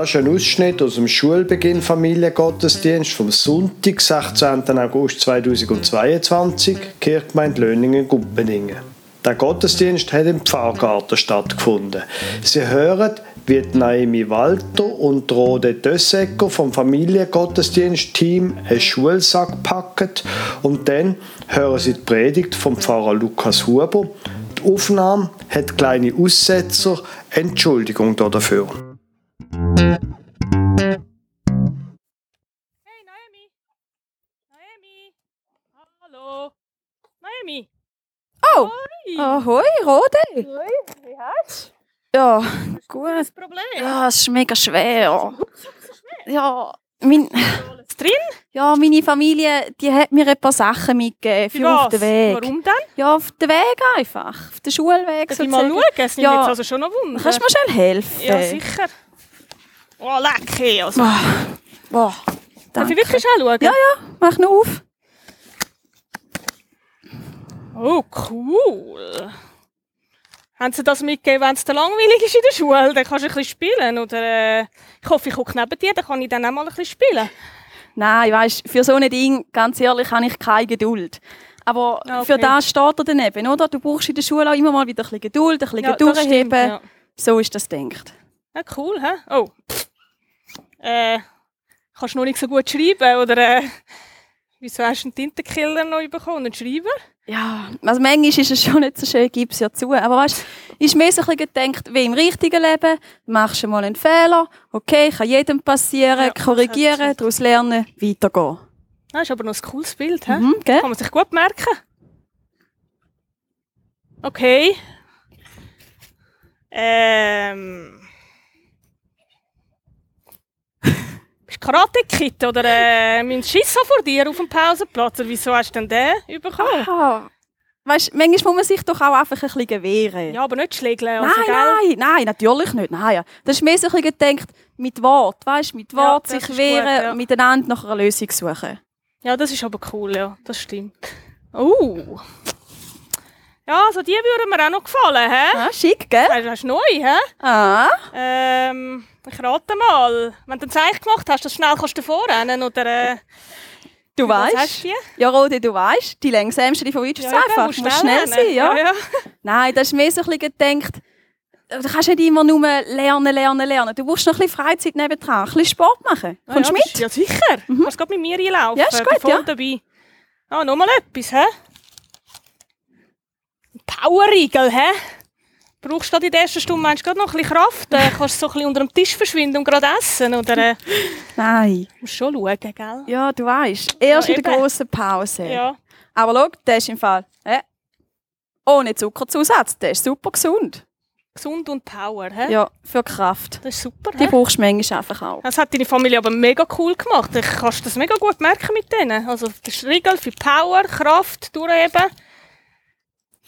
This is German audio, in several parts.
Das ist ein Ausschnitt aus dem Schulbeginn Familiengottesdienst vom Sonntag, 16. August 2022, Kirchgemeinde Löningen-Guppeningen. Der Gottesdienst hat im Pfarrgarten stattgefunden. Sie hören, wie Naomi Walter und Rode Dössecker vom Familiengottesdienst-Team einen Schulsack packen und dann hören Sie die Predigt vom Pfarrer Lukas Huber. Die Aufnahme hat kleine Aussetzer. Entschuldigung dafür. Hey, Naomi. Naomi. Hallo. Naomi. Oh, Hoi. ahoi, Rode. Hoi. Wie hast Ja, gut. Das Problem. Ja, es ist mega schwer. Ja, mein, drin? ja, meine Familie, die hat mir ein paar Sachen mitgegeben für auf den Weg. Warum denn? Ja, auf den Weg einfach. Auf den Schulweg Darf ich mal schauen? Es nimmt Ja. jetzt also schon noch Wunder. Kannst du mir schnell helfen? Ja, sicher. Oh, lecker. Also. Ah, Boah, Darf ich wirklich auch schauen? Ja, ja, mach nur auf. Oh, cool. Haben sie das mitgegeben, wenn es dir langweilig ist in der Schule? Dann kannst du ein bisschen spielen. Oder, äh, ich hoffe, ich gucke neben dir, dann kann ich dann auch mal ein bisschen spielen. Nein, weißt, für so ein Ding, ganz ehrlich, habe ich keine Geduld. Aber Ah, okay. für das steht er daneben, oder? Du brauchst in der Schule auch immer mal wieder ein bisschen Geduld, ein bisschen Ja, durchheben. ja. So ist das denkt. Ja, cool, hä? Oh. Äh, kannst du noch nicht so gut schreiben? Oder äh, wieso hast du einen Tintenkiller noch bekommen? Einen Schreiber? Ja, also manchmal ist es schon nicht so schön, gib's ja zu. Aber weißt, ist mir so ein bisschen gedacht, wie im richtigen Leben, machst du mal einen Fehler, okay, kann jedem passieren, Ja, korrigieren, daraus lernen, weitergehen. Das ist aber noch ein cooles Bild, hä? Mhm, gell? Kann man sich gut merken. Okay. Ähm. Bist du Karate-Kid oder äh, mein Schisser vor dir auf dem Pausenplatz? Oder wieso hast du denn den bekommen? Ah, weißt, manchmal muss man sich doch auch einfach ein bisschen gewähren. Ja, aber nicht schlägeln. Nein, Also, gell? nein, nein, natürlich nicht. Nein, ja. Das ist mir so ein bisschen gedacht, mit Wort, weißt, mit Ja, Wort das sich wehren, gut, ja. miteinander nach einer Lösung suchen. Ja, das ist aber cool, ja. Das stimmt. Oh. Ja, also die würden mir auch noch gefallen, hä? Ah, schick, gell? Du hast neu, hä? Ah, Ähm, ich rate mal. Wenn du ein Zeichen gemacht hast, dass du schnell kannst davor rennen oder... Äh, du weißt. du? Ja, Rode, du weißt, die längsamste die von uns ist eben, einfach. musst Muss schnell rennen. sein, ja. ja, ja. Nein, das ist mir so ein bisschen gedacht, du kannst nicht immer nur lernen, lernen, lernen. Du brauchst noch ein bisschen Freizeit nebendran, ein bisschen Sport machen. Kommst du ja, mit? Ja, sicher. Du kannst gerade mit mir einlaufen. Ja, ist gut, ja. dabei. Ah, nochmal etwas, hä? Powerriegel, hä? Brauchst du in der ersten Stunde meinst, du noch ein bisschen Kraft? Äh, kannst du so ein bisschen unter dem Tisch verschwinden und gerade essen? Oder äh, Nein. musst schon schauen, gell? Ja, du weißt. Erst Ja, in der eben. grossen Pause. Ja. Aber schau, der ist im Fall äh, ohne Zuckerzusatz. Der ist super gesund. Gesund und Power, hä? Ja, für Kraft. Das ist super, Die hä? brauchst du manchmal einfach auch. Das hat deine Familie aber mega cool gemacht. Ich kannst das mega gut merken mit denen. Also das ist Riegel für Power, Kraft, durchheben.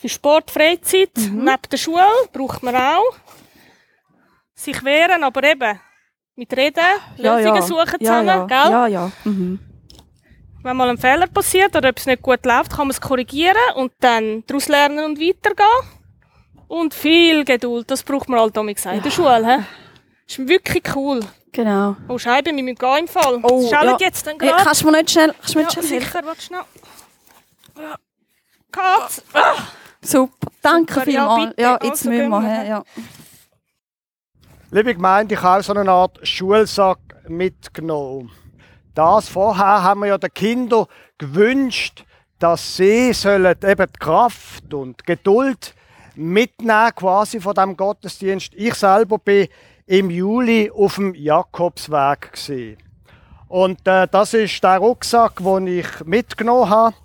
Für Sport, Freizeit, Mhm. neben der Schule braucht man auch. Sich wehren, aber eben mit Reden, Lösungen suchen ja, zusammen, ja. gell? Ja, ja. Mhm. Wenn mal ein Fehler passiert oder etwas nicht gut läuft, kann man es korrigieren und dann daraus lernen und weitergehen. Und viel Geduld, das braucht man halt auch in der Schule. He? ist wirklich cool. Genau. Oh, Scheibe, wir müssen gehen im Fall. Oh, ja. jetzt dann Hey, gerade. kannst du mir nicht schnell, kannst du mir ja, nicht schnell sicher, warte schnell. Ja. Katz! Super, danke Super, ja, vielmals. bitte. Ja, jetzt Also müssen wir. hä? Ja. Liebe Gemeinde, ich habe auch so eine Art Schulsack mitgenommen. Das vorher haben wir ja den Kindern gewünscht, dass sie sollen eben die Kraft und die Geduld mitnehmen quasi von dem Gottesdienst. Ich selber bin im Juli auf dem Jakobsweg gewesen. Und äh, das ist der Rucksack, den ich mitgenommen habe.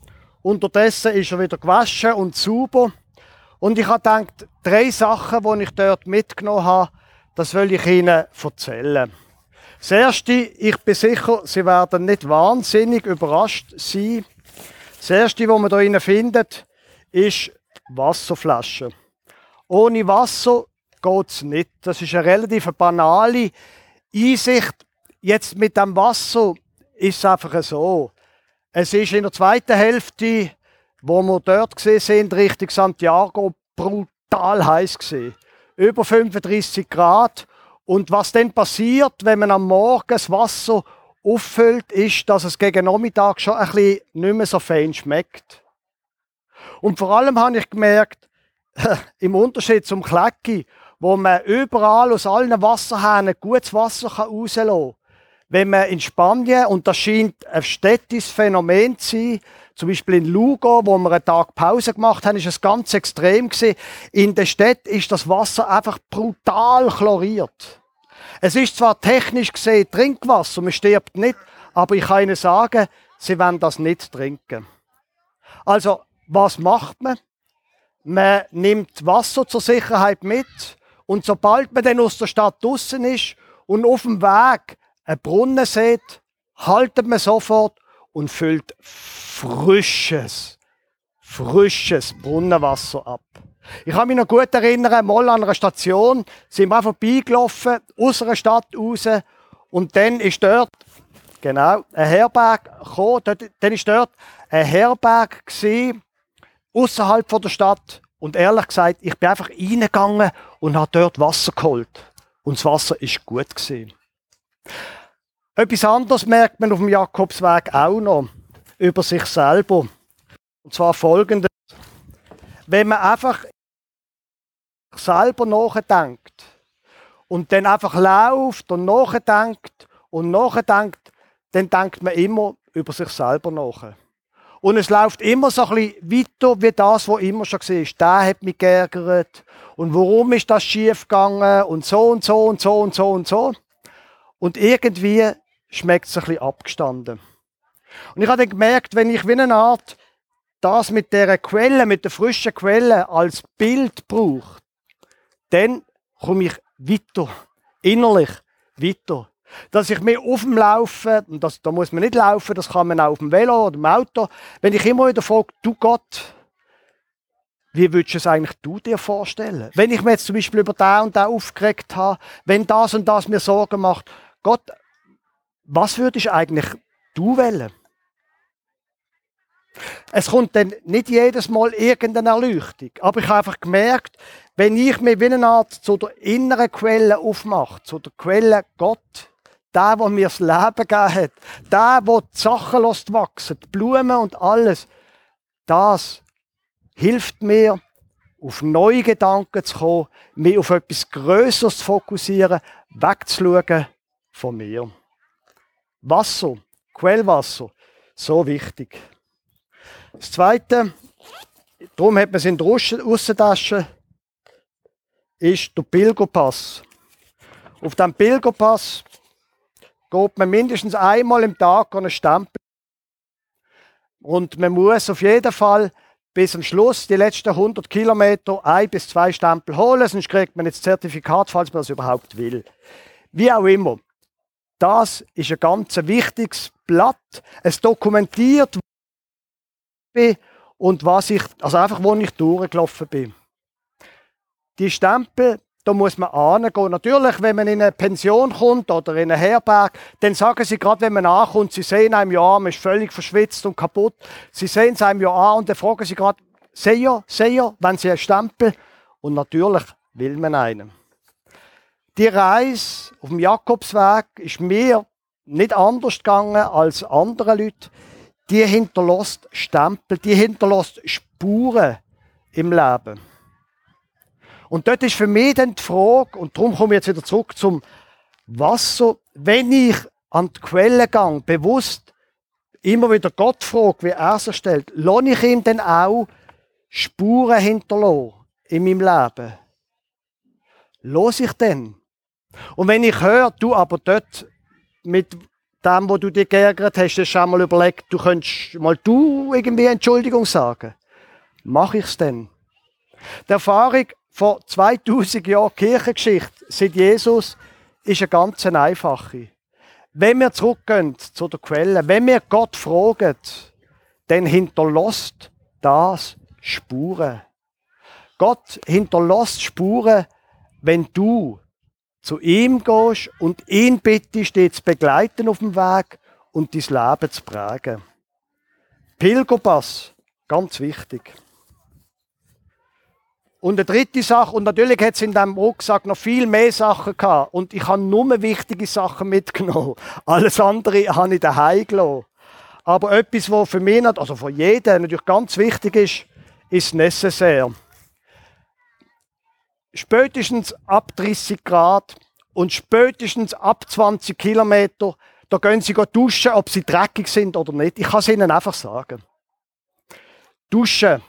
Unterdessen ist er wieder gewaschen und sauber. Und ich habe gedacht, drei Sachen, die ich dort mitgenommen habe, das will ich Ihnen erzählen. Das Erste, ich bin sicher, Sie werden nicht wahnsinnig überrascht sein. Das Erste, was man hier findet, ist Wasserflaschen. Ohne Wasser geht es nicht. Das ist eine relativ banale Einsicht. Jetzt mit dem Wasser ist es einfach so. Es ist in der zweiten Hälfte, wo wir dort gesehen sind, Richtung Santiago, brutal heiß gesehen. Über 35 Grad Und was dann passiert, wenn man am Morgen das Wasser auffüllt, ist, dass es gegen Nachmittag schon ein bisschen nicht mehr so fein schmeckt. Und vor allem habe ich gemerkt, im Unterschied zum Klecki, wo man überall aus allen Wasserhähnen gutes Wasser rauslassen kann, wenn man in Spanien, und das scheint ein städtisches Phänomen zu sein, zum Beispiel in Lugo, wo wir einen Tag Pause gemacht haben, ist es ganz extrem gewesen. In der Stadt ist das Wasser einfach brutal chloriert. Es ist zwar technisch gesehen Trinkwasser, man stirbt nicht, aber ich kann Ihnen sagen, Sie werden das nicht trinken. Also, was macht man? Man nimmt Wasser zur Sicherheit mit und sobald man dann aus der Stadt draußen ist und auf dem Weg einen Brunnen sieht, haltet man sofort und füllt frisches, frisches Brunnenwasser ab. Ich kann mich noch gut erinnern, mal an einer Station sind wir vorbeigelaufen, aus einer Stadt raus, und dann ist dort, genau, ein Herberg gekommen, dort, dann ist dort ein Herberg gewesen, außerhalb der Stadt. Und ehrlich gesagt, ich bin einfach reingegangen und habe dort Wasser geholt. Und das Wasser ist gut gewesen. Etwas anderes merkt man auf dem Jakobsweg auch noch über sich selber. Und zwar folgendes. Wenn man einfach selber nachdenkt und dann einfach läuft und nachdenkt und nachdenkt, dann denkt man immer über sich selber nach. Und es läuft immer so ein bisschen weiter wie das, was immer schon war. Der hat mich geärgert. Und warum ist das schief gegangen? Und so und so und so und so und so. Und irgendwie schmeckt es ein bisschen abgestanden. Und ich habe dann gemerkt, wenn ich wie eine Art das mit der Quelle, mit der frischen Quelle als Bild brauche, dann komme ich weiter, innerlich weiter. Dass ich mir auf dem Laufen, und das, da muss man nicht laufen, das kann man auch auf dem Velo oder im Auto, wenn ich immer wieder frage, du Gott, wie würdest du es eigentlich du dir vorstellen? Wenn ich mir jetzt zum Beispiel über da und da aufgeregt habe, wenn das und das mir Sorgen macht, Gott, was würdest eigentlich du wählen? Es kommt dann nicht jedes Mal irgendeine Erleuchtung. Aber ich habe einfach gemerkt, wenn ich mir wie eine Art zu der inneren Quelle aufmache, zu der Quelle Gott, der, der mir das Leben gegeben hat, der, der die Sachen lässt die Blumen und alles, das hilft mir, auf neue Gedanken zu kommen, mich auf etwas Größeres zu fokussieren, wegzuschauen von mir. Wasser, Quellwasser, so wichtig. Das Zweite, darum hat man es in der Aussentasche, ist der Pilgerpass. Auf dem Pilgerpass geht man mindestens einmal im Tag einen Stempel. Und man muss auf jeden Fall bis zum Schluss die letzten 100 Kilometer ein bis zwei Stempel holen, sonst kriegt man jetzt Zertifikat, falls man das überhaupt will. Wie auch immer. Das ist ein ganz wichtiges Blatt. Es dokumentiert, bin und was ich, also einfach, wo ich durchgelaufen bin. Die Stempel, da muss man angehen. Natürlich, wenn man in eine Pension kommt oder in einen Herberg, dann sagen sie gerade, wenn man ankommt, sie sehen einem ja an, man ist völlig verschwitzt und kaputt. Sie sehen es einem ja an und dann fragen sie gerade, sehe sehe wenn sie einen Stempel? Und natürlich will man einen. Die Reise auf dem Jakobsweg ist mir nicht anders gegangen als andere Leute die hinterlässt Stempel, die hinterlässt Spuren im Leben. Und dort ist für mich dann die Frage, und darum komme ich jetzt wieder zurück zum Wasser, wenn ich an die Quelle gehe, bewusst immer wieder Gott frage, wie er es stellt, lohne ich ihm dann auch Spuren hinterlassen in meinem Leben? Los ich denn? Und wenn ich höre, du aber dort mit dem, wo du dir geärgert hast, hast du schon mal überlegt, du könntest mal du irgendwie Entschuldigung sagen. Mach ich's denn? Die Erfahrung von 2000 Jahren Kirchengeschichte seit Jesus ist eine ganz einfache. Wenn wir zurückgehen zu der Quelle, wenn wir Gott fragen, dann hinterlässt das Spuren. Gott hinterlässt Spuren, wenn du zu ihm gehst und ihn bittest, dich zu begleiten auf dem Weg und dein Leben zu prägen. Pilgerpass, ganz wichtig. Und eine dritte Sache, und natürlich hat es in diesem Rucksack noch viel mehr Sachen gehabt. Und ich habe nur wichtige Sachen mitgenommen. Alles andere habe ich daheim gelassen. Aber etwas, was für mich, also für jeden natürlich ganz wichtig ist, ist necessaire. Spätestens ab 30 Grad und spätestens ab 20 Kilometer, da gehen sie duschen, ob sie dreckig sind oder nicht. Ich kann es ihnen einfach sagen. Duschen.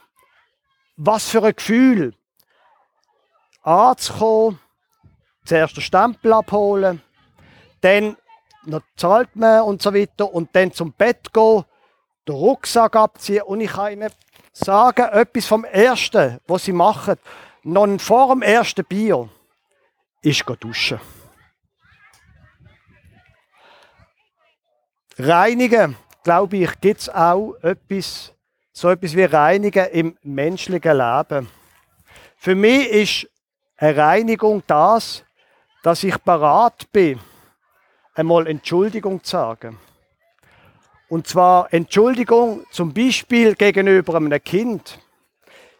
Was für ein Gefühl anzukommen, zuerst den Stempel abholen, dann noch zahlt man und so weiter und dann zum Bett gehen, den Rucksack abziehen und ich kann Ihnen sagen, etwas vom Ersten, was Sie machen, noch vor dem ersten Bier, ist duschen. Reinigen, glaube ich, gibt es auch etwas, so etwas wie Reinigen im menschlichen Leben. Für mich ist eine Reinigung das, dass ich parat bin, einmal Entschuldigung zu sagen. Und zwar Entschuldigung zum Beispiel gegenüber einem Kind.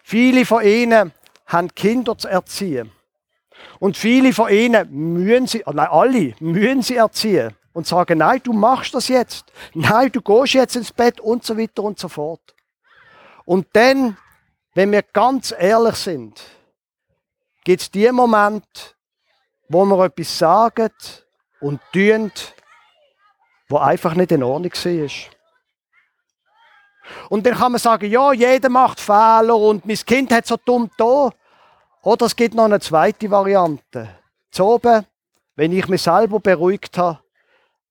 Viele von ihnen haben Kinder zu erziehen. Und viele von ihnen müssen sie, nein, alle müssen sie erziehen und sagen, nein, du machst das jetzt. Nein, du gehst jetzt ins Bett und so weiter und so fort. Und dann, wenn wir ganz ehrlich sind, gibt es die Momente, wo wir etwas sagen und tun, wo einfach nicht in Ordnung ist. Und dann kann man sagen, ja, jeder macht Fehler und mein Kind hat so dumm da. Oder es gibt noch eine zweite Variante. Zu oben, wenn ich mich selber beruhigt habe,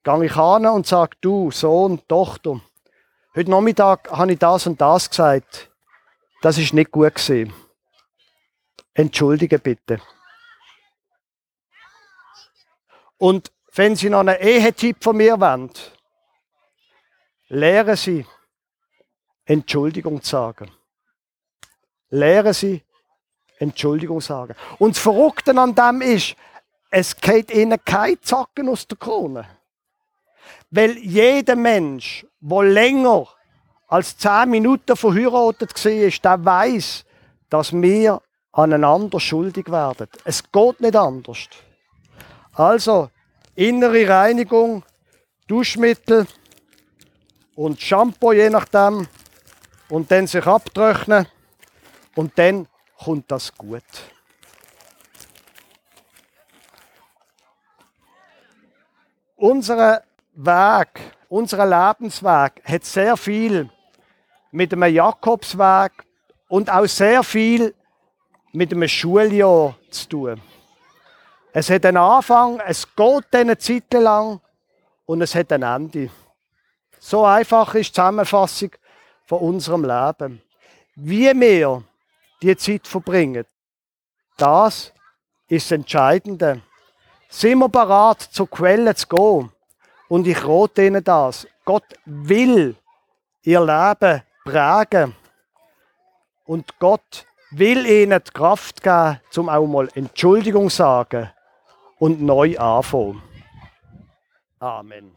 gehe ich an und sage, du, Sohn, Tochter, heute Nachmittag habe ich das und das gesagt. Das ist nicht gut gewesen. Entschuldige bitte. Und wenn Sie noch einen Ehetipp von mir wollen, lehren Sie Entschuldigung zu sagen. Lehren Sie Entschuldigung sagen. Und das Verrückte an dem ist, es geht Ihnen kein Zacken aus der Krone. Weil jeder Mensch, der länger als zehn Minuten verheiratet war, der weiß, dass wir aneinander schuldig werden. Es geht nicht anders. Also, innere Reinigung, Duschmittel und Shampoo, je nachdem, und dann sich abtrocknen und dann kommt das gut. Unser Weg, unser Lebensweg hat sehr viel mit dem Jakobsweg und auch sehr viel mit einem Schuljahr zu tun. Es hat einen Anfang, es geht eine Zeit lang und es hat ein Ende. So einfach ist die Zusammenfassung von unserem Leben. Wie wir die Zeit verbringen, das ist das Entscheidende. Sind wir bereit, zur Quelle zu gehen? Und ich rate Ihnen das. Gott will Ihr Leben prägen. Und Gott will ihnen die Kraft geben, zum auch mal Entschuldigung sagen und neu anfangen. Amen.